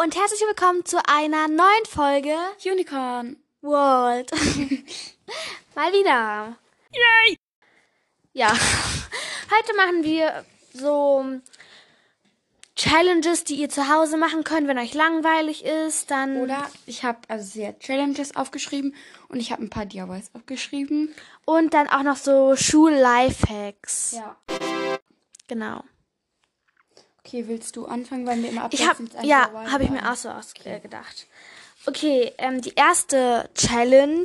und herzlich willkommen zu einer neuen Folge Unicorn. World. Mal wieder. Yay! Ja, heute machen wir so Challenges, die ihr zu Hause machen könnt, wenn euch langweilig ist. Dann Oder ich habe also sehr Challenges aufgeschrieben und ich habe ein paar DIYs aufgeschrieben. und dann auch noch so Schul-Lifehacks. Ja. Genau. Okay, willst du anfangen, weil wir immer abwechselnd ein ja, habe ich mir auch so ausgedacht. Okay, ähm, die erste Challenge,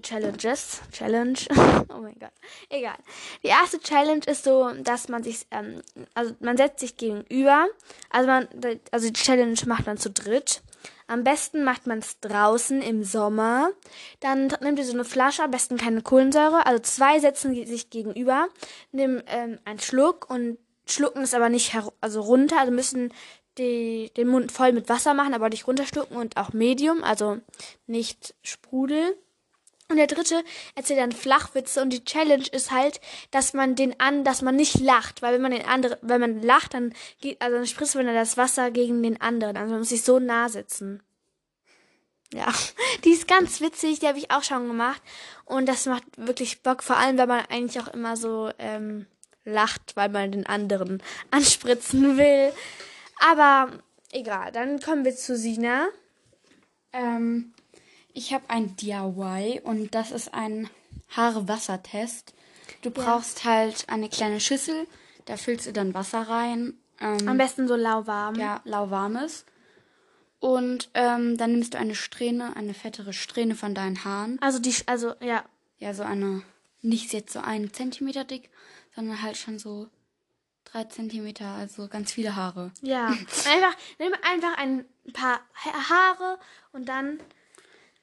Challenges, Challenge, oh mein Gott, egal. Die erste Challenge ist so, dass man sich, ähm, also man setzt sich gegenüber, also man, also die Challenge macht man zu dritt. Am besten macht man es draußen im Sommer. Dann nimmt ihr so eine Flasche, am besten keine Kohlensäure. Also zwei setzen sich gegenüber, nehmen ähm, einen Schluck und schlucken es aber nicht also runter. Also müssen die, den Mund voll mit Wasser machen, aber nicht runterschlucken und auch Medium, also nicht Sprudel. Und der dritte erzählt dann Flachwitze und die Challenge ist halt, dass man den an, dass man nicht lacht, weil wenn man den anderen, wenn man lacht, dann geht, also dann spritzt man dann das Wasser gegen den anderen, also man muss sich so nah sitzen. Ja, die ist ganz witzig, die habe ich auch schon gemacht und das macht wirklich Bock, vor allem, wenn man eigentlich auch immer so ähm, lacht, weil man den anderen anspritzen will. Aber egal, dann kommen wir zu Sina. Ähm, ich habe ein DIY und das ist ein Haare-Wasser-Test. Du brauchst halt eine kleine Schüssel, da füllst du dann Wasser rein. Ähm, Am besten so lauwarm. ja, lauwarmes. Und ähm, dann nimmst du eine Strähne, eine fettere Strähne von deinen Haaren. Also die, also ja, Ja, so eine, nicht jetzt so einen Zentimeter dick, sondern halt schon so drei Zentimeter, also ganz viele Haare. ja. einfach, nimm einfach ein paar Ha- Haare und dann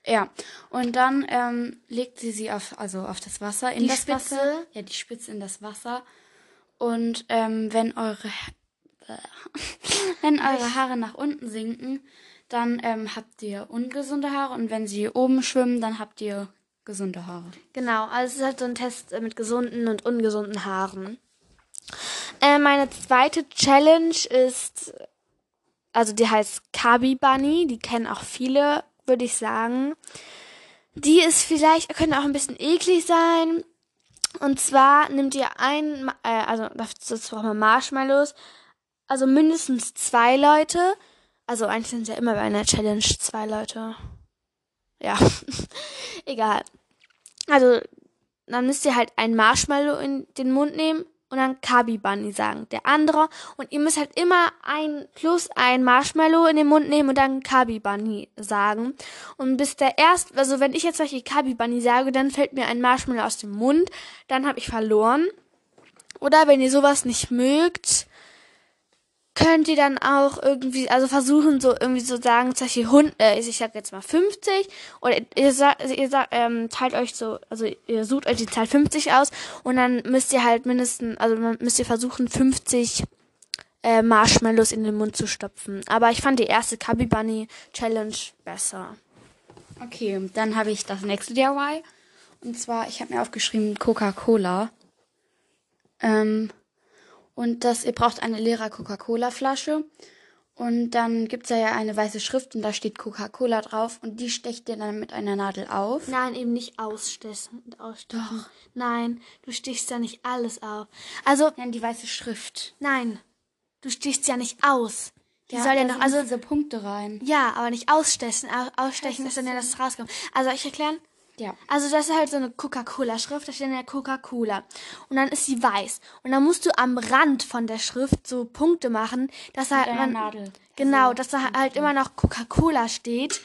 Ja, und dann ähm, legt sie sie auf, also auf das Wasser, in Die das Spitze? Wasser. Ja, die Spitze in das Wasser. Und ähm, wenn eure wenn eure Haare nach unten sinken, dann ähm, habt ihr ungesunde Haare und wenn sie oben schwimmen, dann habt ihr gesunde Haare. Genau, also es ist halt so ein Test äh, mit gesunden und ungesunden Haaren. Äh, meine zweite Challenge ist, also die heißt Kabi Bunny, die kennen auch viele, würde ich sagen. Die ist vielleicht, könnte auch ein bisschen eklig sein. Und zwar nimmt ihr ein, äh, also dazu braucht man Marshmallows, also mindestens zwei Leute. Also eigentlich sind es ja immer bei einer Challenge zwei Leute. Ja, egal. Also, dann müsst ihr halt ein Marshmallow in den Mund nehmen und dann Kabi Bunny sagen. Der andere. Und ihr müsst halt immer ein plus ein Marshmallow in den Mund nehmen und dann Kabi Bunny sagen. Und bis der erst, also wenn ich jetzt solche Kabi Bunny sage, dann fällt mir ein Marshmallow aus dem Mund. Dann habe ich verloren. Oder wenn ihr sowas nicht mögt, könnt ihr dann auch irgendwie, also versuchen so irgendwie so sagen, solche Hund, äh, ich sag jetzt mal 50 oder ihr sagt, ihr sagt, ähm, teilt euch so, also ihr sucht euch die Zahl 50 aus und dann müsst ihr halt mindestens, also müsst ihr versuchen 50 äh, Marshmallows in den Mund zu stopfen. Aber ich fand die erste Cubby Bunny Challenge besser. Okay, dann habe ich das nächste DIY. Und zwar, ich habe mir aufgeschrieben Coca-Cola. Ähm, und das, ihr braucht eine leere Coca-Cola-Flasche. Und dann gibt's da ja eine weiße Schrift und da steht Coca-Cola drauf. Und die stecht ihr dann mit einer Nadel auf. Nein, eben nicht ausstechen. ausstechen. Nein, du stichst ja nicht alles auf. Also, Nein, die weiße Schrift. nein, du stichst ja nicht aus. Die Ja, soll ja noch, also diese Punkte rein. Ja, aber nicht ausstechen. Au- Ausstechen ist dann ja, das dass es rauskommt. Also ich erklären. Ja. Also das ist halt so eine Coca-Cola-Schrift, da steht dann ja Coca-Cola. Und dann ist sie weiß. Und dann musst du am Rand von der Schrift so Punkte machen, dass da halt man, Nadel. Genau, Also, dass da halt immer noch Coca-Cola steht.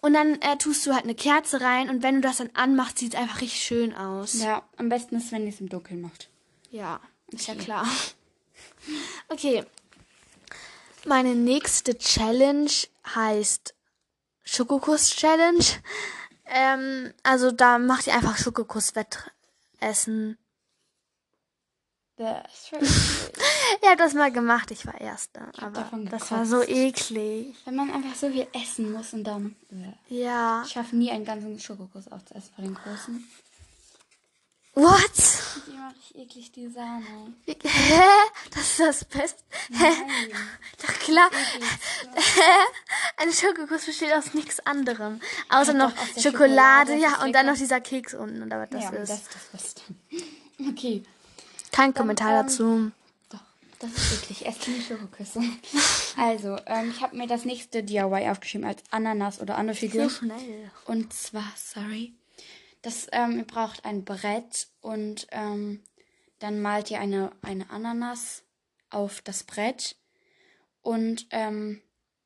Und dann äh, tust du halt eine Kerze rein und wenn du das dann anmachst, sieht es einfach richtig schön aus. Ja, am besten ist, wenn ihr es im Dunkeln macht. Ja, ist ja klar. Okay. Meine nächste Challenge heißt Schokokuss-Challenge. Ähm, also da macht ihr einfach Schokokuss-Wettessen. Ihr habt das mal gemacht, ich war Erster. Aber davon das war so eklig. Wenn man einfach so viel essen muss und dann. äh. Ja. Ich schaffe nie einen ganzen Schokokuss aufzuessen vor den großen. What? Die immer richtig eklig, die Sahne. Hä? Das ist das Beste. Nein. Doch klar. Eklig. Ein Schokokuss besteht aus nichts anderem. Außer noch Schokolade, Schokolade, das ja, ist und dann noch dieser Keks unten, was das ja, ist. das ist das Beste. Okay. Kein Kommentar ähm, dazu. Doch, das ist wirklich. Esst nie Schokoküsse. Also, ähm, ich habe mir das nächste DIY aufgeschrieben als Ananas oder andere Figur. schnell. Und zwar, sorry, das, ähm, ihr braucht ein Brett und ähm, dann malt ihr eine, eine Ananas auf das Brett und ähm,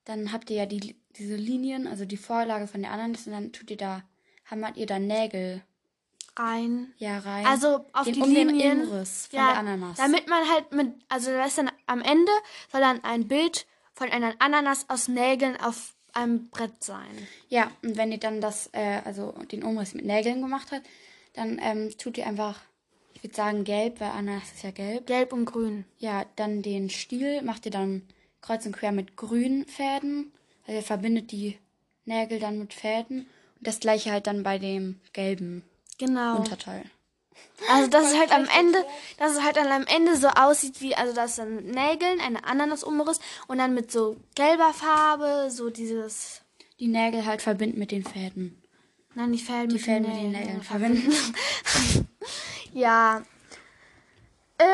dann habt ihr ja die, diese Linien, also die Vorlage von der Ananas und dann tut ihr da, hammert ihr da Nägel Rein. ja rein. Also auf den, die um Linien. den Umriss von ja, der Ananas. Damit man halt mit, also da ist dann am Ende soll dann ein Bild von einer Ananas aus Nägeln auf einem Brett sein. Ja, und wenn ihr dann das, äh, also den Umriss mit Nägeln gemacht habt, dann ähm, tut ihr einfach, ich würde sagen gelb, weil Ananas ist ja gelb. Gelb und grün. Ja, dann den Stiel macht ihr dann kreuz und quer mit grünen Fäden. Also ihr verbindet die Nägel dann mit Fäden. Und das gleiche halt dann bei dem gelben Genau. Unterteil. Also dass es halt am Ende, dass es halt dann am Ende so aussieht wie, also das dann mit Nägeln, eine Ananas-Umriss und dann mit so gelber Farbe, so dieses, Die Nägel halt verbinden mit den Fäden. nein, die Fäden Die mit Fäden den mit den Nägeln. Verbinden. Ja. Ähm.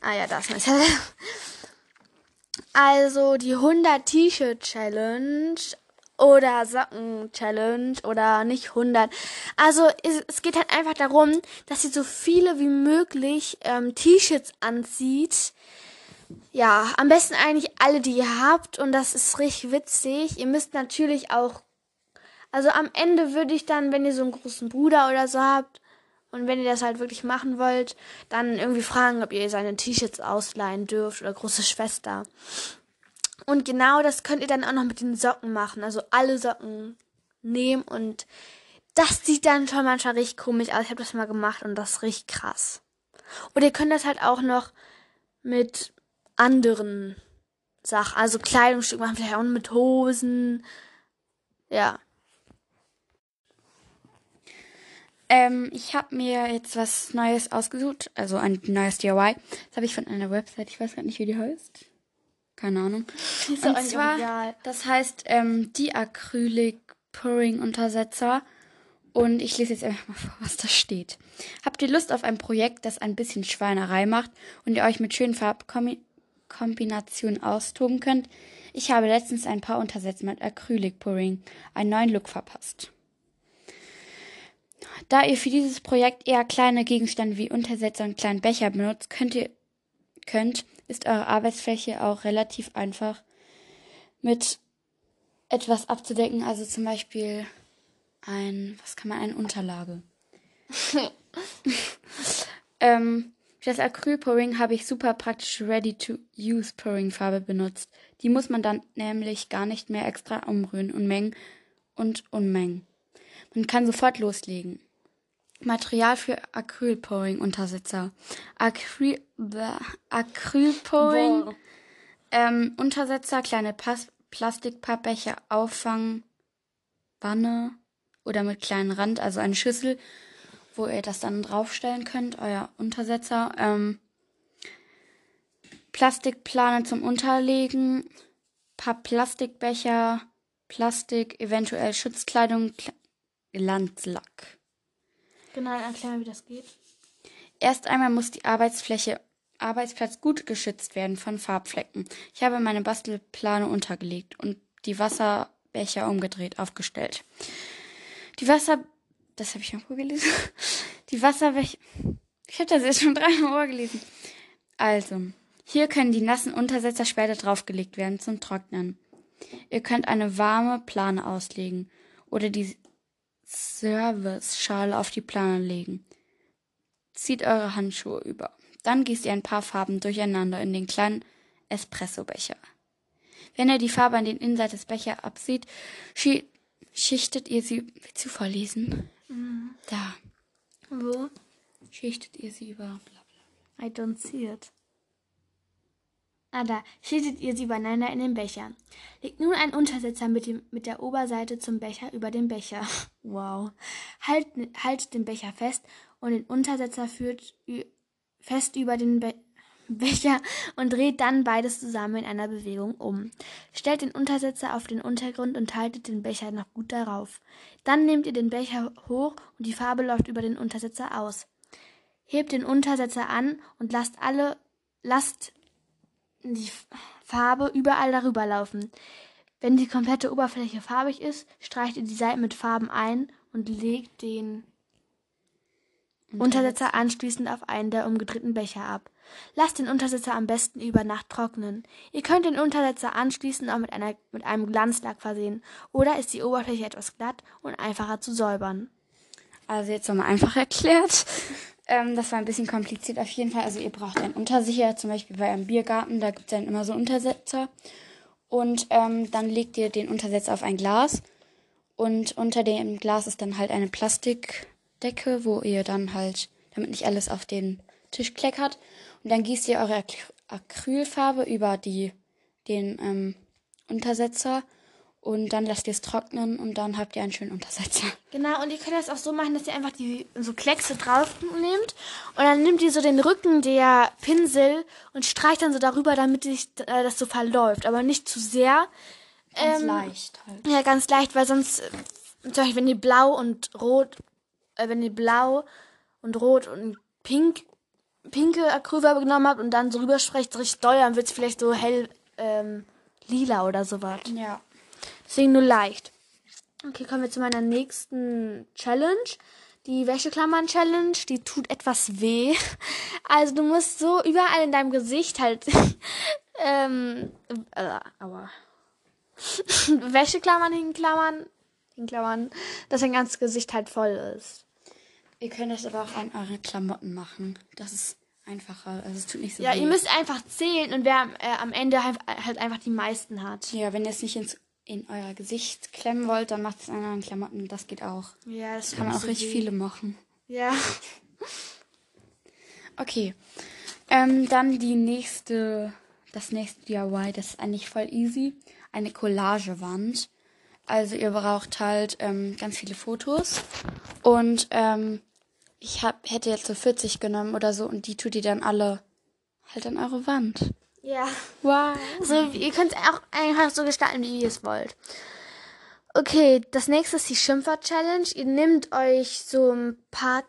Ah ja, das ist. Also die 100 T-Shirt Challenge oder Socken Challenge oder nicht 100. Also es, es geht halt einfach darum, dass sie so viele wie möglich ähm, T-Shirts anzieht. Ja, am besten eigentlich alle, die ihr habt und das ist richtig witzig. Ihr müsst natürlich auch also am Ende würde ich dann, wenn ihr so einen großen Bruder oder so habt und wenn ihr das halt wirklich machen wollt, dann irgendwie fragen, ob ihr seine T-Shirts ausleihen dürft oder große Schwester. Und genau das könnt ihr dann auch noch mit den Socken machen. Also alle Socken nehmen und das sieht dann schon manchmal richtig komisch aus. Ich habe das mal gemacht und das richtig krass. Und ihr könnt das halt auch noch mit anderen Sachen, also Kleidungsstück machen, vielleicht auch mit Hosen. Ja. Ähm, ich habe mir jetzt was Neues ausgesucht, also ein neues DIY. Das habe ich von einer Website, ich weiß gar nicht, wie die heißt. Keine Ahnung. Ist Und zwar, das heißt ähm, die Acrylic Pouring Untersetzer. Und ich lese jetzt einfach mal vor, was da steht. Habt ihr Lust auf ein Projekt, das ein bisschen Schweinerei macht und ihr euch mit schönen Farbkombinationen austoben könnt? Ich habe letztens ein paar Untersetzer mit Acrylic Pouring einen neuen Look verpasst. Da ihr für dieses Projekt eher kleine Gegenstände wie Untersetzer und kleinen Becher benutzt, könnt ihr könnt, ist eure Arbeitsfläche auch relativ einfach mit etwas abzudecken. Also zum Beispiel ein, was kann man, eine Unterlage. ähm, für das Acryl-Pouring habe ich super praktische Ready-to-Use-Pouring-Farbe benutzt. Die muss man dann nämlich gar nicht mehr extra umrühren und mengen und unmengen. Man kann sofort loslegen. Material für Acryl-Pouring-Untersetzer. Acryl, Boah. ähm, Untersetzer, kleine Pas Plastikpappbecher auffangen, Wanne oder mit kleinen Rand, also eine Schüssel, wo ihr das dann draufstellen könnt, euer Untersetzer. Ähm, Plastikplane zum Unterlegen, paar Plastikbecher, Plastik, eventuell Schutzkleidung, Kle Glanzlack. Genau, erklär mal, wie das geht. Erst einmal muss die Arbeitsfläche, Arbeitsplatz gut geschützt werden von Farbflecken. Ich habe meine Bastelplane untergelegt und die Wasserbecher umgedreht aufgestellt. Die Wasser, das habe ich noch vorgelesen. Die Wasserbecher, ich habe das jetzt schon dreimal vorgelesen. Also, hier können die nassen Untersetzer später draufgelegt werden zum Trocknen. Ihr könnt eine warme Plane auslegen oder die Service-Schale auf die Plane legen. Zieht eure Handschuhe über. Dann gießt ihr ein paar Farben durcheinander in den kleinen Espressobecher. Wenn ihr die Farbe an den Innenseite des Bechers absieht, schi schichtet ihr sie. Willst du vorlesen? Da. Wo? Schichtet ihr sie über. Bla. I don't see it. Da. Schichtet ihr sie übereinander in den Becher. Legt nun einen Untersetzer mit, dem, mit der Oberseite zum Becher über den Becher. Wow. Halt, haltet den Becher fest und den Untersetzer führt fest über den Be Becher und dreht dann beides zusammen in einer Bewegung um. Stellt den Untersetzer auf den Untergrund und haltet den Becher noch gut darauf. Dann nehmt ihr den Becher hoch und die Farbe läuft über den Untersetzer aus. Hebt den Untersetzer an und lasst alle lasst die Farbe überall darüber laufen. Wenn die komplette Oberfläche farbig ist, streicht ihr die Seiten mit Farben ein und legt den Untersetzer anschließend auf einen der umgedrehten Becher ab. Lasst den Untersetzer am besten über Nacht trocknen. Ihr könnt den Untersetzer anschließend auch mit, einer, mit einem Glanzlack versehen. Oder ist die Oberfläche etwas glatt und einfacher zu säubern. Also jetzt nochmal einfach erklärt. Ähm, das war ein bisschen kompliziert auf jeden Fall. Also ihr braucht einen Untersicher, zum Beispiel bei einem Biergarten, da gibt es dann immer so Untersetzer. Und ähm, dann legt ihr den Untersetzer auf ein Glas. Und unter dem Glas ist dann halt eine Plastikdecke, wo ihr dann halt, damit nicht alles auf den Tisch kleckert. Und dann gießt ihr eure Acrylfarbe über die, den ähm, Untersetzer und dann lasst ihr es trocknen und dann habt ihr einen schönen Untersetzer. Genau, und ihr könnt das auch so machen, dass ihr einfach die so Kleckse drauf nehmt und dann nehmt ihr so den Rücken der Pinsel und streicht dann so darüber, damit sich, äh, das so verläuft, aber nicht zu sehr. Ganz ähm, leicht halt. Ja, ganz leicht, weil sonst, äh, zum Beispiel, wenn ihr blau und rot, äh, wenn ihr blau und rot und pink, pinke Acrylfarbe genommen habt und dann so rübersprecht, richtig doll, dann wird es vielleicht so hell, ähm, lila oder sowas. Ja. Deswegen nur leicht. Okay, kommen wir zu meiner nächsten Challenge. Die Wäscheklammern-Challenge, die tut etwas weh. Also du musst so überall in deinem Gesicht halt ähm, äh, aua. Wäscheklammern hinklammern, hinklammern, dass dein ganzes Gesicht halt voll ist. Ihr könnt das aber auch an eure Klamotten machen. Das ist einfacher. Also es tut nicht so Ja, weh. ihr müsst einfach zählen und wer äh, am Ende halt, halt einfach die meisten hat. Ja, wenn ihr es nicht ins in euer Gesicht klemmen wollt, dann macht es an euren Klamotten. Das geht auch. Ja, das kann man auch richtig viele machen. Ja. Okay. Ähm, dann die nächste, das nächste DIY, das ist eigentlich voll easy. Eine Collagewand. Also ihr braucht halt ähm, ganz viele Fotos. Und ähm, ich hab, hätte jetzt so 40 genommen oder so und die tut ihr dann alle halt an eure Wand. Ja. Wow. So, ihr könnt es auch einfach so gestalten, wie ihr es wollt. Okay, das nächste ist die Schimpfer-Challenge. Ihr nehmt euch so ein paar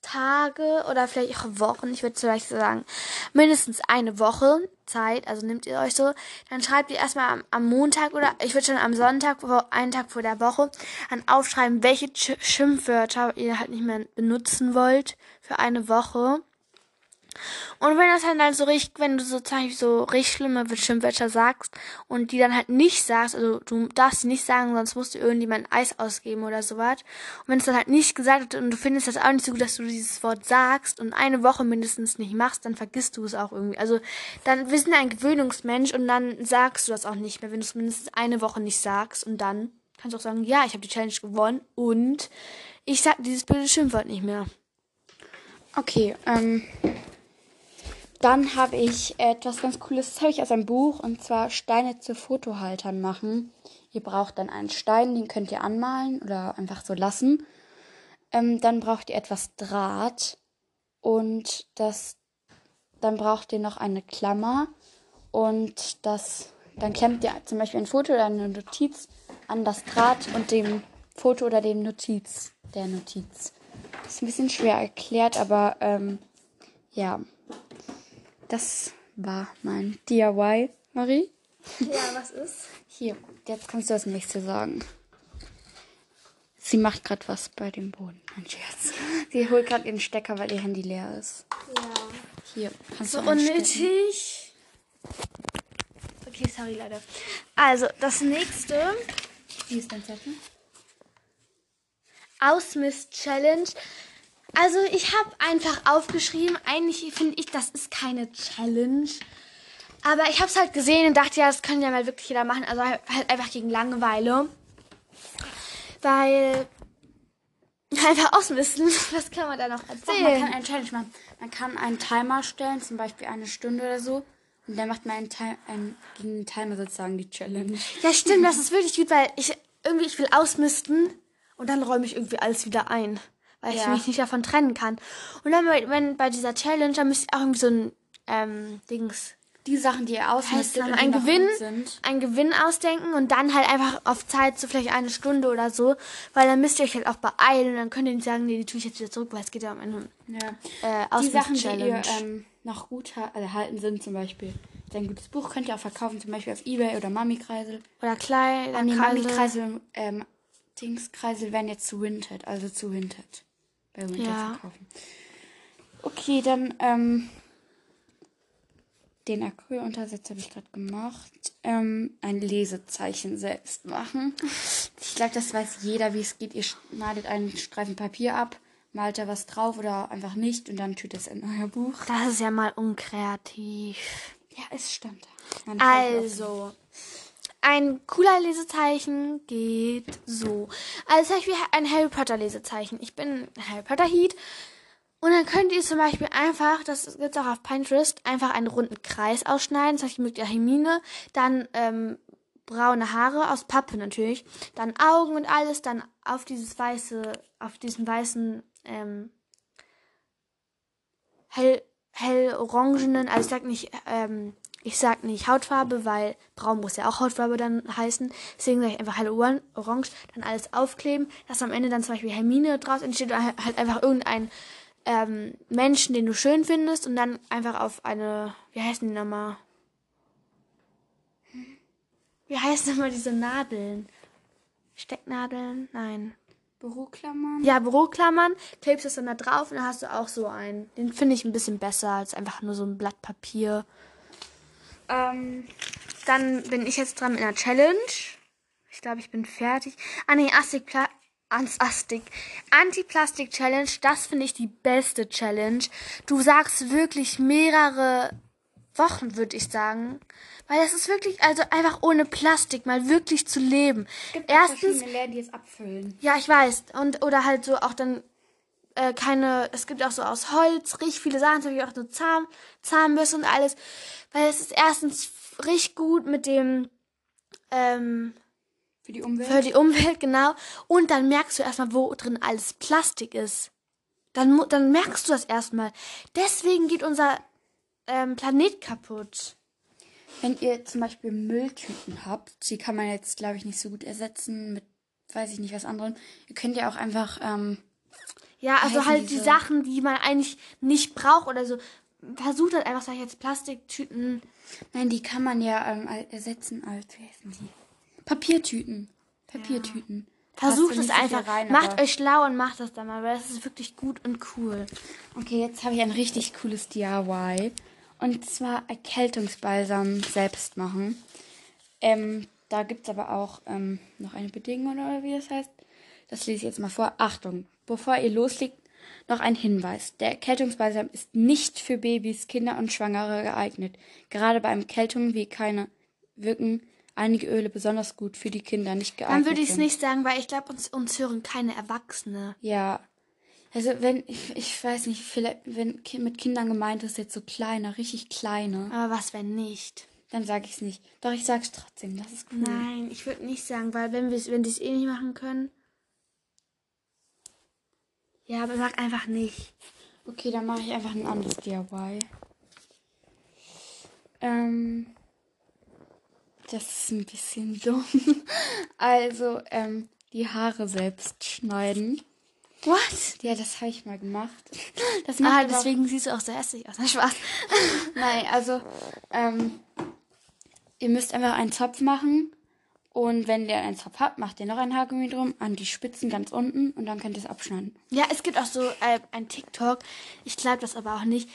Tage oder vielleicht auch Wochen, ich würde vielleicht sagen, mindestens eine Woche Zeit, also nehmt ihr euch so, dann schreibt ihr erstmal am, am Montag oder ich würde schon am Sonntag, einen Tag vor der Woche, dann aufschreiben, welche Schimpfwörter ihr halt nicht mehr benutzen wollt für eine Woche. Und wenn das dann halt so richtig, wenn du sozusagen so richtig schlimme Schimpfwörter sagst und die dann halt nicht sagst, also du darfst sie nicht sagen, sonst musst du irgendjemand Eis ausgeben oder sowas. Und wenn es dann halt nicht gesagt wird und du findest das auch nicht so gut, dass du dieses Wort sagst und eine Woche mindestens nicht machst, dann vergisst du es auch irgendwie. Also dann, wir sind ein Gewöhnungsmensch und dann sagst du das auch nicht mehr, wenn du es mindestens eine Woche nicht sagst und dann kannst du auch sagen, ja, ich habe die Challenge gewonnen und ich sag dieses blöde Schimpfwort nicht mehr. Okay, ähm, dann habe ich etwas ganz Cooles, das habe ich aus einem Buch, und zwar Steine zu Fotohaltern machen. Ihr braucht dann einen Stein, den könnt ihr anmalen oder einfach so lassen. Ähm, dann braucht ihr etwas Draht und das, dann braucht ihr noch eine Klammer und das, dann klemmt ihr zum Beispiel ein Foto oder eine Notiz an das Draht und dem Foto oder dem Notiz der Notiz. Das ist ein bisschen schwer erklärt, aber ähm, ja. Das war mein DIY, Marie. Ja, was ist? Hier, jetzt kannst du das nächste sagen. Sie macht gerade was bei dem Boden. Ein Scherz. Sie holt gerade ihren Stecker, weil ihr Handy leer ist. Ja. Hier, kannst so du unnötig. Okay, sorry, Leute. Also, das nächste. Wie ist dein Zettel? Ausmist-Challenge. Also ich habe einfach aufgeschrieben, eigentlich finde ich, das ist keine Challenge. Aber ich habe es halt gesehen und dachte, ja, das kann ja mal wirklich jeder machen. Also halt einfach gegen Langeweile. Weil einfach ausmisten, was kann man da noch erzählen? man kann eine Challenge machen. Man kann einen Timer stellen, zum Beispiel eine Stunde oder so. Und dann macht man einen, Time, einen, gegen den Timer sozusagen die Challenge. Ja, stimmt, das ist wirklich gut, weil ich irgendwie, ich will ausmisten und dann räume ich irgendwie alles wieder ein. Weil ich Ja. mich nicht davon trennen kann. Und dann, bei- wenn bei dieser Challenge, dann müsst ihr auch irgendwie so ein ähm, Dings, Die Sachen, die ihr ausmistet dann und ein Gewinn, sind. einen Gewinn ausdenken und dann halt einfach auf Zeit, so vielleicht eine Stunde oder so, weil dann müsst ihr euch halt auch beeilen und dann könnt ihr nicht sagen, nee, die tue ich jetzt wieder zurück, weil es geht ja um eine Ja. äh, Die Sachen, die ihr ähm, noch gut ha- erhalten sind, zum Beispiel ein gutes Buch könnt ihr auch verkaufen, zum Beispiel auf Ebay oder Mami-Kreisel. oder Kleider, Ah, nee, Kreisel. Mami-Kreisel, ähm, Dings-Kreisel werden jetzt zu Vinted, also zu Vinted. Bei Vinted Ja. verkaufen. Okay, dann, ähm, den Acryluntersatz habe ich gerade gemacht. Ähm, ein Lesezeichen selbst machen. Ich glaube, das weiß jeder, wie es geht. Ihr schneidet einen Streifen Papier ab, malt da was drauf oder einfach nicht und dann tut es in euer Buch. Das ist ja mal unkreativ. Ja, es Frau Also, ein cooler Lesezeichen geht so. Also zum Beispiel ein Harry Potter Lesezeichen. Ich bin Harry Potter Heat. Und dann könnt ihr zum Beispiel einfach, das gibt's auch auf Pinterest, einfach einen runden Kreis ausschneiden. Zum Beispiel mit der Hermine. Dann ähm, braune Haare aus Pappe natürlich. Dann Augen und alles. Dann auf dieses weiße, auf diesen weißen ähm, hell, hell orangenen, also ich sag nicht, ähm, ich sag nicht Hautfarbe, weil braun muss ja auch Hautfarbe dann heißen. Deswegen sage ich einfach hell oran- orange, dann alles aufkleben, dass am Ende dann zum Beispiel Hermine draus entsteht oder halt einfach irgendein ähm, Menschen, den du schön findest und dann einfach auf eine, wie heißen die nochmal? Wie heißen nochmal diese Nadeln? Stecknadeln? Nein. Büroklammern. Ja, Büroklammern, klebst es dann da drauf und dann hast du auch so einen. Den finde ich ein bisschen besser als einfach nur so ein Blatt Papier. Ähm, dann bin ich jetzt dran mit einer Challenge. Ich glaube, ich bin fertig. Ah, nee, Astik, Pla Astik. Anti-Plastik Challenge, das finde ich die beste Challenge. Du sagst wirklich mehrere Wochen, würde ich sagen. Weil das ist wirklich, also einfach ohne Plastik mal wirklich zu leben. gibt auch Erstens, verschiedene Läden, die es abfüllen. ja, ich weiß. Und, oder halt so auch dann äh, keine, es gibt auch so aus Holz richtig viele Sachen, zum Beispiel auch so Zahn, Zahnbürste und alles. Weil es ist erstens richtig gut mit dem, ähm, Für die Umwelt. für die Umwelt, genau. Und dann merkst du erstmal, wo drin alles Plastik ist. Dann, dann merkst du das erstmal. Deswegen geht unser ähm, Planet kaputt. Wenn ihr zum Beispiel Mülltüten habt, die kann man jetzt, glaube ich, nicht so gut ersetzen mit, weiß ich nicht, was anderem. Ihr könnt ja auch einfach, ähm, Ja, also halt die diese? Sachen, die man eigentlich nicht braucht oder so. Versucht halt einfach, sag ich jetzt, Plastiktüten nein, die kann man ja ähm, ersetzen als, wie heißen die? Papiertüten. Papiertüten. Versucht es ja so viel einfach. rein, macht euch schlau und macht das dann mal, weil das ist wirklich gut und cool. Okay, jetzt habe ich ein richtig cooles DIY. Und zwar Erkältungsbalsam selbst machen. Ähm, da gibt es aber auch ähm, noch eine Bedingung oder wie das heißt. Das lese ich jetzt mal vor. Achtung, bevor ihr loslegt, noch ein Hinweis. Der Erkältungsbalsam ist nicht für Babys, Kinder und Schwangere geeignet. Gerade bei Erkältungen wie keine wirken einige Öle besonders gut für die Kinder nicht geeignet. Dann würde ich es nicht sagen, weil ich glaube, uns, uns hören keine Erwachsene. Ja. Also wenn, ich, ich weiß nicht, vielleicht, wenn mit Kindern gemeint ist, jetzt so kleiner, richtig kleine, Aber was, wenn nicht? dann sage ich es nicht. Doch, ich sag's trotzdem, das ist cool. Nein, ich würde nicht sagen, weil wenn, wenn die es eh nicht machen können. Ja, aber sag einfach nicht. Okay, dann mache ich einfach ein anderes DIY. Ähm, das ist ein bisschen dumm. Also, ähm, die Haare selbst schneiden. What? Ja, das habe ich mal gemacht. Das Ah, deswegen siehst du auch so hässlich aus. Na, Spaß. Nein, also, ähm, ihr müsst einfach einen Zopf machen. Und wenn ihr einen Zopf habt, macht ihr noch ein Haargummi drum, an die Spitzen ganz unten und dann könnt ihr es abschneiden. Ja, es gibt auch so äh, ein TikTok. Ich glaube das aber auch nicht.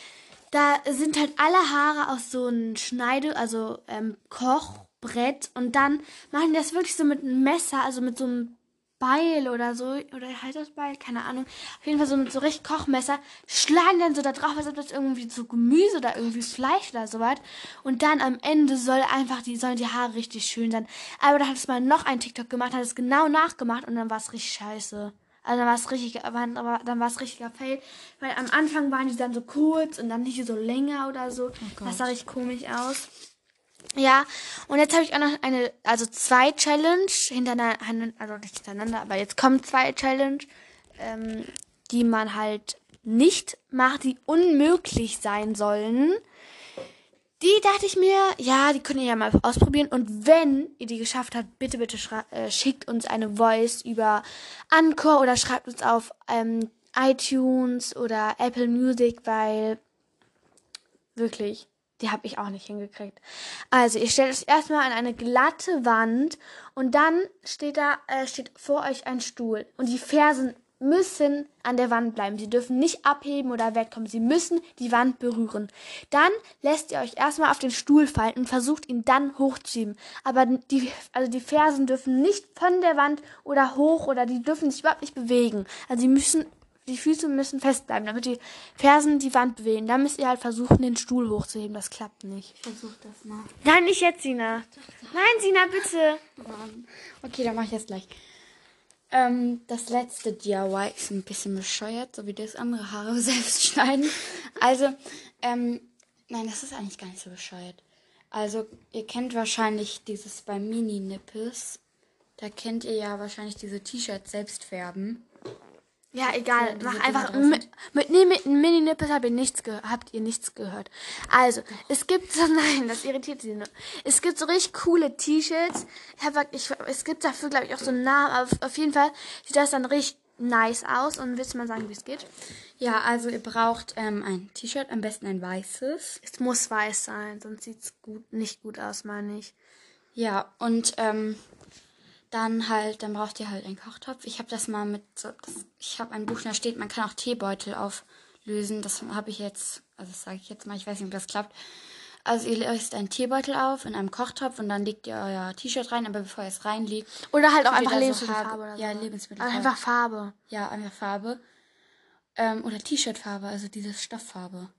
Da sind halt alle Haare aus so einem Schneide, also ähm, Kochbrett. Und dann machen die das wirklich so mit einem Messer, also mit so einem Beil oder so. Oder halt das Beil, keine Ahnung. Auf jeden Fall so mit so richtig Kochmesser. Schlagen dann so da drauf, als ob das irgendwie so Gemüse oder irgendwie Fleisch oder sowas. Und dann am Ende soll einfach die, sollen die Haare richtig schön sein. Aber da hat es mal noch ein TikTok gemacht, hat es genau nachgemacht und dann war es richtig scheiße. Also dann war es richtig, aber dann war es richtiger Fail. Weil am Anfang waren die dann so kurz und dann nicht so länger oder so. das sah richtig komisch aus. Ja, und jetzt habe ich auch noch eine, also zwei Challenge hintereinander, also nicht hintereinander, aber jetzt kommen zwei Challenge. Ähm, die man halt nicht macht, die unmöglich sein sollen. Die dachte ich mir, ja, die könnt ihr ja mal ausprobieren. Und wenn ihr die geschafft habt, bitte, bitte äh, schickt uns eine Voice über Anchor oder schreibt uns auf ähm, iTunes oder Apple Music, weil wirklich, die habe ich auch nicht hingekriegt. Also, ihr stellt euch erstmal an eine glatte Wand und dann steht da, äh, steht vor euch ein Stuhl. Und die Fersen müssen an der Wand bleiben. Sie dürfen nicht abheben oder wegkommen. Sie müssen die Wand berühren. Dann lässt ihr euch erstmal auf den Stuhl fallen und versucht ihn dann hochzuheben. Aber die, also die Fersen dürfen nicht von der Wand oder hoch oder die dürfen sich überhaupt nicht bewegen. Also sie müssen, die Füße müssen festbleiben, damit die Fersen die Wand bewegen. Dann müsst ihr halt versuchen, den Stuhl hochzuheben. Das klappt nicht. Ich versuch das mal. Nein, nicht jetzt, Sina. Nein, Sina, bitte. Okay, dann mache ich das gleich. Ähm, das letzte DIY ist ein bisschen bescheuert, so wie das andere Haare selbst schneiden. Also, ähm, nein, das ist eigentlich gar nicht so bescheuert. Also, ihr kennt wahrscheinlich dieses bei Mini-Nippes. Da kennt ihr ja wahrscheinlich diese T-Shirts selbst färben. Ja, egal. Mach einfach mit, mit, nee, mit Mini-Nippes habt ihr nichts habt ihr nichts gehört. Also, es gibt so, nein, das irritiert sie nur. Es gibt so richtig coole T-Shirts. Ich hab, ich, es gibt dafür, glaube ich, auch so einen Namen. Aber auf jeden Fall sieht das dann richtig nice aus. Und willst du mal sagen, wie es geht? Ja, also ihr braucht ähm, ein T-Shirt, am besten ein weißes. Es muss weiß sein, sonst sieht's gut, nicht gut aus, meine ich. Ja, und ähm, dann halt, dann braucht ihr halt einen Kochtopf. Ich habe das mal mit so, das, ich habe ein Buch, da steht, man kann auch Teebeutel auflösen. Das habe ich jetzt, also das sage ich jetzt mal, ich weiß nicht, ob das klappt. Also ihr löst einen Teebeutel auf in einem Kochtopf und dann legt ihr euer T-Shirt rein, aber bevor ihr es reinlegt. Oder halt auch einfach Lebensmittelfarbe. So oder so. Ja, Lebensmittelfarbe. Einfach Farbe. Ja, einfach Farbe. Ähm, oder T-Shirt-Farbe, also diese Stofffarbe.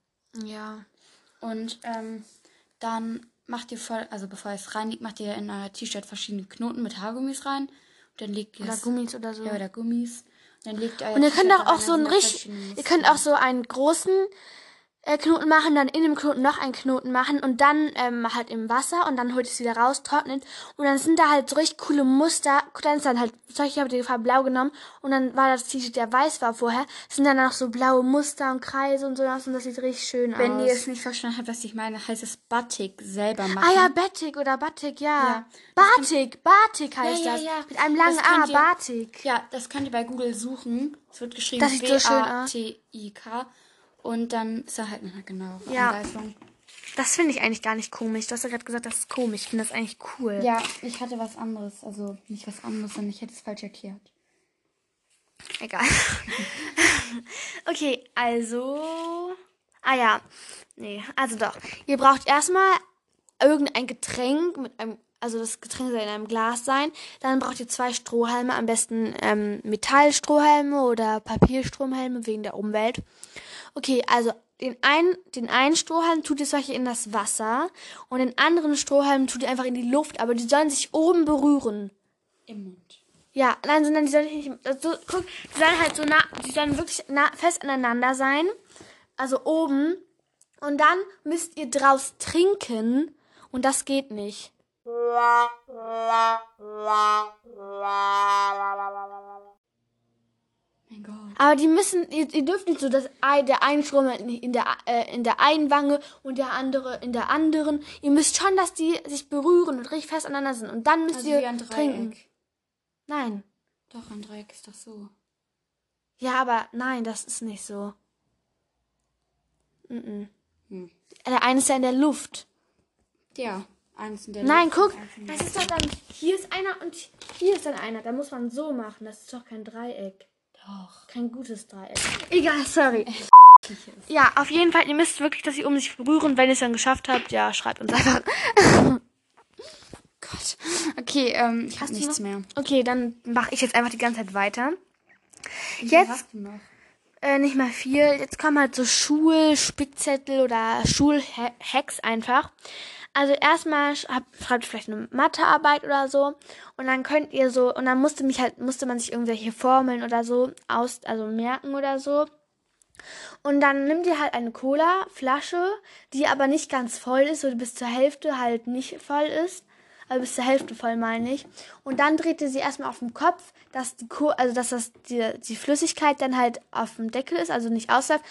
Ja. Und ähm, dann macht ihr voll, also bevor ihr es reinlegt, macht ihr in euer T-Shirt verschiedene Knoten mit Haargummis rein. Und dann legt ihr Oder Gummis oder so. Ja, oder Gummis. Und dann legt ihr Und ihr könnt auch, auch so einen richtig, ihr könnt auch so einen großen äh, Knoten machen, dann in dem Knoten noch einen Knoten machen und dann ähm, halt im Wasser und dann holt es wieder raus, trocknet und dann sind da halt so richtig coole Muster. Dann ist dann halt, ich habe die Farbe blau genommen und dann war das T-Shirt, der weiß war vorher, sind dann noch so blaue Muster und Kreise und so und das sieht richtig schön Wenn aus. Wenn ihr es nicht verstanden habt, was ich meine, heißt es Batik selber machen. Ah ja, Batik oder Batik, ja. ja Batik, Batik heißt ja, ja, das. Ja. Mit einem langen A, ihr, Batik. Ja, das könnt ihr bei Google suchen. Es wird geschrieben B-A-T-I-K. Und dann ist er halt eine genau ja. Das finde ich eigentlich gar nicht komisch. Du hast ja gerade gesagt, das ist komisch. Ich finde das eigentlich cool. Ja, ich hatte was anderes. Also nicht was anderes, sondern ich hätte es falsch erklärt. Egal. okay, also. Ah ja. Nee, also doch. Ihr braucht erstmal irgendein Getränk mit einem. Also das Getränk soll in einem Glas sein. Dann braucht ihr zwei Strohhalme, am besten ähm, Metallstrohhalme oder Papierstrohhalme wegen der Umwelt. Okay, also den einen, den einen Strohhalm tut ihr solche in das Wasser und den anderen Strohhalm tut ihr einfach in die Luft, aber die sollen sich oben berühren. Im Mund. Ja, nein, sondern die sollen nicht, also, guck, die sollen halt so nah, die sollen wirklich nah, fest aneinander sein. Also oben. Und dann müsst ihr draus trinken und das geht nicht. Mein Gott. Aber die müssen, ihr, ihr dürft nicht so, dass der eine Strom in der, äh, in der einen Wange und der andere in der anderen. Ihr müsst schon, dass die sich berühren und richtig fest aneinander sind. Und dann müsst also ihr wie ein trinken. Nein. Doch, ein Dreieck ist doch so. Ja, aber nein, das ist nicht so. Mm -mm. Hm. Der eine ist ja in der Luft. Ja, eins in der Nein, Luft. Nein, guck, das ist doch dann, hier ist einer und hier ist dann einer. Da muss man so machen. Das ist doch kein Dreieck. Doch. Kein gutes Dreieck. Egal, sorry. Ja, auf jeden Fall, ihr müsst wirklich, dass ihr um sich berühren. Wenn ihr es dann geschafft habt, ja, schreibt uns einfach. Gott. Okay, ähm, ich habe nichts mehr. Okay, dann mache ich jetzt einfach die ganze Zeit weiter. Wie jetzt hast du noch? Äh, nicht mehr viel. Jetzt kommen halt so Schulspickzettel oder Schulhacks einfach. Also erstmal schreibt vielleicht eine Mathearbeit oder so und dann könnt ihr so und dann musste mich halt musste man sich irgendwelche Formeln oder so aus also merken oder so. Und dann nimmt ihr halt eine Cola Flasche, die aber nicht ganz voll ist, so bis zur Hälfte halt nicht voll ist. also bis zur Hälfte voll meine ich. Und dann dreht ihr sie erstmal auf dem Kopf, dass die Ko also dass das die, die Flüssigkeit dann halt auf dem Deckel ist, also nicht ausläuft.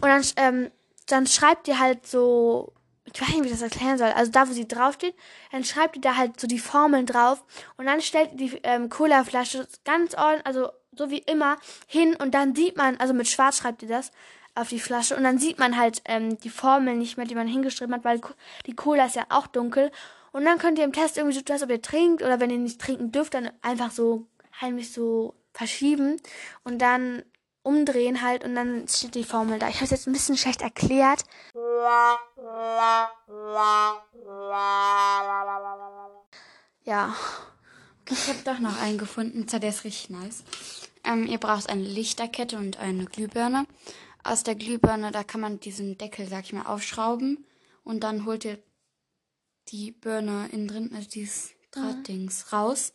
Und dann, ähm, dann schreibt ihr halt so, ich weiß nicht, wie ich das erklären soll, also da, wo sie draufsteht, dann schreibt ihr da halt so die Formeln drauf und dann stellt ihr die ähm, Colaflasche ganz ordentlich, also so wie immer, hin und dann sieht man, also mit Schwarz schreibt ihr das, auf die Flasche und dann sieht man halt ähm, die Formel nicht mehr, die man hingeschrieben hat, weil die Cola ist ja auch dunkel. Und dann könnt ihr im Test irgendwie so tun, ob ihr trinkt oder wenn ihr nicht trinken dürft, dann einfach so heimlich so verschieben und dann umdrehen halt und dann steht die Formel da. Ich habe es jetzt ein bisschen schlecht erklärt. Ja. Ich habe doch noch einen gefunden, der ist richtig nice. Ähm, ihr braucht eine Lichterkette und eine Glühbirne aus der Glühbirne, da kann man diesen Deckel, sag ich mal, aufschrauben und dann holt ihr die Birne innen drin, also dieses Drahtdings, mhm. raus.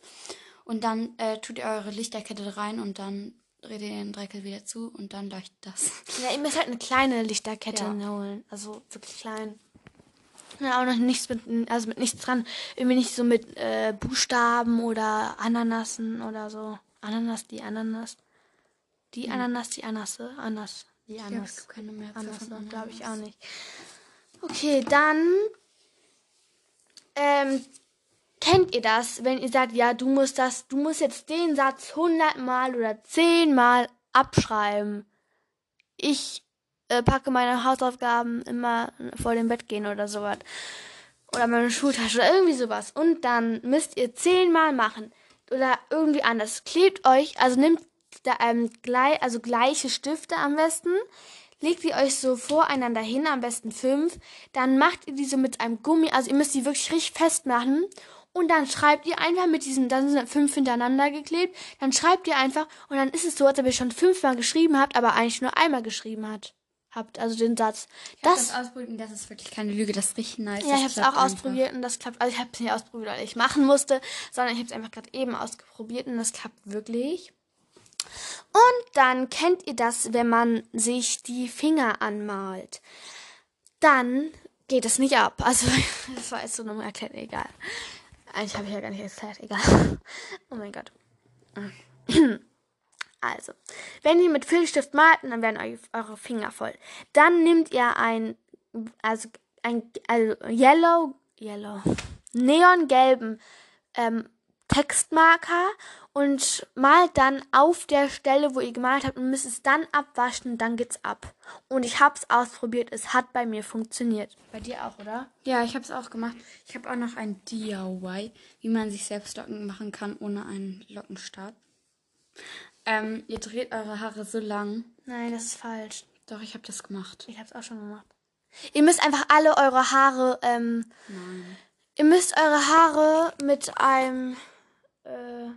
Und dann äh, tut ihr eure Lichterkette rein und dann dreht ihr den Deckel wieder zu und dann leuchtet das. Ja, ihr müsst halt eine kleine Lichterkette ja. holen. Also wirklich klein. Ja, auch noch nichts mit, also mit nichts dran. Irgendwie nicht so mit äh, Buchstaben oder Ananassen oder so. Ananas, die Ananas. Die hm. Ananas, die Anasse. Ananas. Die anders. Ich keine mehr anders glaube ich auch nicht. Okay, dann ähm, kennt ihr das, wenn ihr sagt, ja, du musst das, du musst jetzt den Satz hundertmal oder zehnmal abschreiben. Ich äh, packe meine Hausaufgaben immer vor dem Bett gehen oder sowas. Oder meine Schultasche oder irgendwie sowas. Und dann müsst ihr zehnmal machen. Oder irgendwie anders. Klebt euch, also nimmt da, ähm, gleich, also gleiche Stifte am besten. Legt die euch so voreinander hin, am besten fünf. Dann macht ihr diese mit einem Gummi, also ihr müsst die wirklich richtig festmachen. Und dann schreibt ihr einfach mit diesen, dann sind fünf hintereinander geklebt. Dann schreibt ihr einfach und dann ist es so, als ob ihr schon fünfmal geschrieben habt, aber eigentlich nur einmal geschrieben habt. Habt, also den Satz. Ich das, das ausprobiert und das ist wirklich keine Lüge, das ist richtig nice. Ja, ich habe es auch einfach. ausprobiert und das klappt. Also ich habe es nicht ausprobiert, weil ich machen musste, sondern ich habe es einfach gerade eben ausprobiert und das klappt wirklich. Und dann kennt ihr das, wenn man sich die Finger anmalt. Dann geht es nicht ab. Also, das war jetzt so eine Erklärung, egal. Eigentlich habe ich ja gar nicht erklärt, egal. Oh mein Gott. Also, wenn ihr mit Filzstift malt, dann werden eure Finger voll. Dann nehmt ihr ein, also ein, also yellow, yellow, neongelben ähm, Textmarker und malt dann auf der Stelle, wo ihr gemalt habt und müsst es dann abwaschen dann geht's ab. Und ich hab's ausprobiert, es hat bei mir funktioniert. Bei dir auch, oder? Ja, ich hab's auch gemacht. Ich habe auch noch ein DIY, wie man sich selbst Locken machen kann ohne einen Lockenstab. Ähm, ihr dreht eure Haare so lang. Nein, das ist falsch. Doch, ich habe das gemacht. Ich hab's auch schon gemacht. Ihr müsst einfach alle eure Haare, ähm, Nein. Ihr müsst eure Haare mit einem, äh,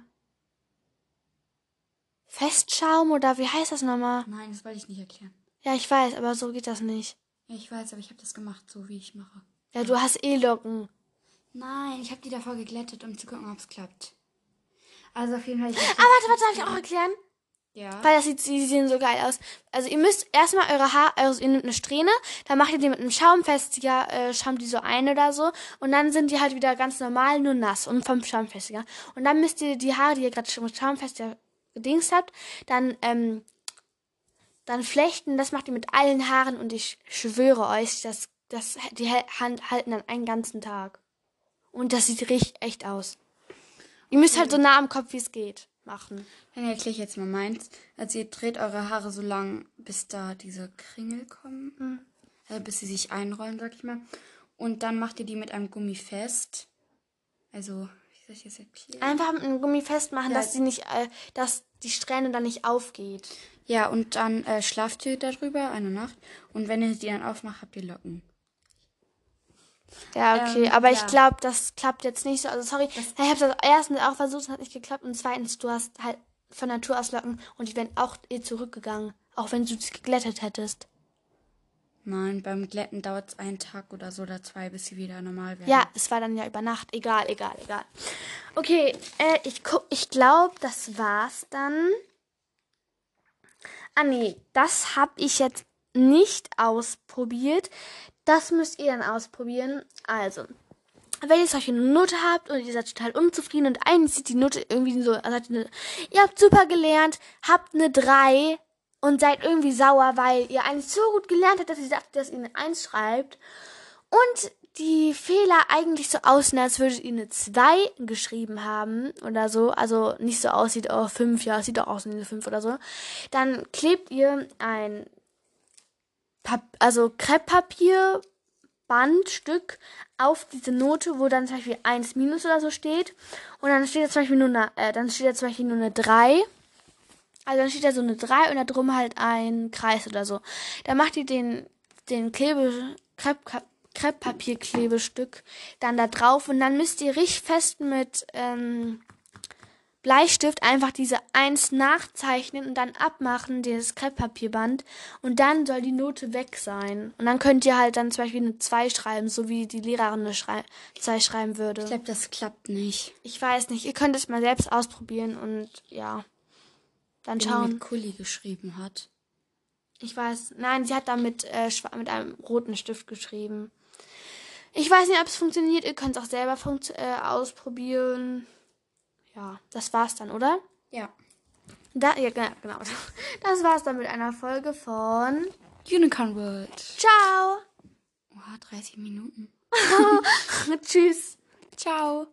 Festschaum oder wie heißt das nochmal? Nein, das wollte ich nicht erklären. Ja, ich weiß, aber so geht das nicht. Ja, ich weiß, aber ich habe das gemacht, so wie ich mache. Ja, du hast eh Locken. Nein, ich habe die davor geglättet, um zu gucken, ob es klappt. Also auf jeden Fall. Ah, warte, warte, darf ich auch erklären? Ja. Weil das sieht, die sehen so geil aus. Also ihr müsst erstmal eure Haare, also ihr nehmt eine Strähne, dann macht ihr die mit einem Schaumfestiger, äh, schaumt die so ein oder so. Und dann sind die halt wieder ganz normal, nur nass und vom Schaumfestiger. Und dann müsst ihr die Haare, die ihr gerade mit Schaumfestiger gedingst habt, dann, ähm, dann flechten, das macht ihr mit allen Haaren und ich schwöre euch, dass, dass die Hand halten dann einen ganzen Tag. Und das sieht richtig echt aus. Ihr müsst halt so nah am Kopf, wie es geht, machen. Dann erkläre ich jetzt mal meins. Also ihr dreht eure Haare so lang, bis da diese Kringel kommen. Mhm. Also bis sie sich einrollen, sag ich mal. Und dann macht ihr die mit einem Gummi fest. Also soll ich das erklären? Einfach mit einem Gummi festmachen, ja. dass sie nicht, äh, dass die Strähne dann nicht aufgeht. Ja, und dann äh, schlaft ihr darüber eine Nacht. Und wenn ihr die dann aufmacht, habt ihr Locken. Ja, okay, ähm, aber ja. ich glaube, das klappt jetzt nicht so. Also sorry, das ich habe das erstens auch versucht, es hat nicht geklappt. Und zweitens, du hast halt von Natur aus Locken und die wären auch eh zurückgegangen, auch wenn du sie geglättet hättest. Nein, beim Glätten dauert es einen Tag oder so oder zwei, bis sie wieder normal werden. Ja, es war dann ja über Nacht. Egal, egal, egal. Okay, äh, ich, ich glaube, das war's dann. Ah, nee, das habe ich jetzt nicht ausprobiert. Das müsst ihr dann ausprobieren. Also, wenn ihr solche Note habt und ihr seid total unzufrieden und eigentlich sieht die Note irgendwie so, also ihr habt super gelernt, habt eine 3 und seid irgendwie sauer, weil ihr eigentlich so gut gelernt habt, dass ihr sagt, dass ihr eine 1 schreibt und die Fehler eigentlich so aussehen, als würdet ihr eine 2 geschrieben haben oder so, also nicht so aussieht, oh 5, ja, sieht doch aus wie eine 5 oder so, dann klebt ihr ein Pap also Krepppapier Bandstück auf diese Note, wo dann zum Beispiel 1 minus oder so steht. Und dann steht da zum Beispiel nur eine, äh, dann steht da zum Beispiel nur eine 3. Also dann steht da so eine 3 und da drum halt ein Kreis oder so. Dann macht ihr den, den Klebe, Krepp, Krepppapierklebestück dann da drauf und dann müsst ihr richtig fest mit ähm, Bleistift einfach diese Eins nachzeichnen und dann abmachen, dieses Krepppapierband. Und dann soll die Note weg sein. Und dann könnt ihr halt dann zum Beispiel eine 2 schreiben, so wie die Lehrerin eine 2 schreiben würde. Ich glaube, das klappt nicht. Ich weiß nicht. Ihr könnt es mal selbst ausprobieren und ja. Dann Wenn schauen. die mit Kuli geschrieben hat. Ich weiß. Nein, sie hat da mit, äh, mit einem roten Stift geschrieben. Ich weiß nicht, ob es funktioniert. Ihr könnt es auch selber äh, ausprobieren. Ja, das war's dann, oder? Ja. Da, ja, genau. Das war's dann mit einer Folge von Unicorn World. Ciao. Oha, 30 Minuten. Tschüss. Ciao.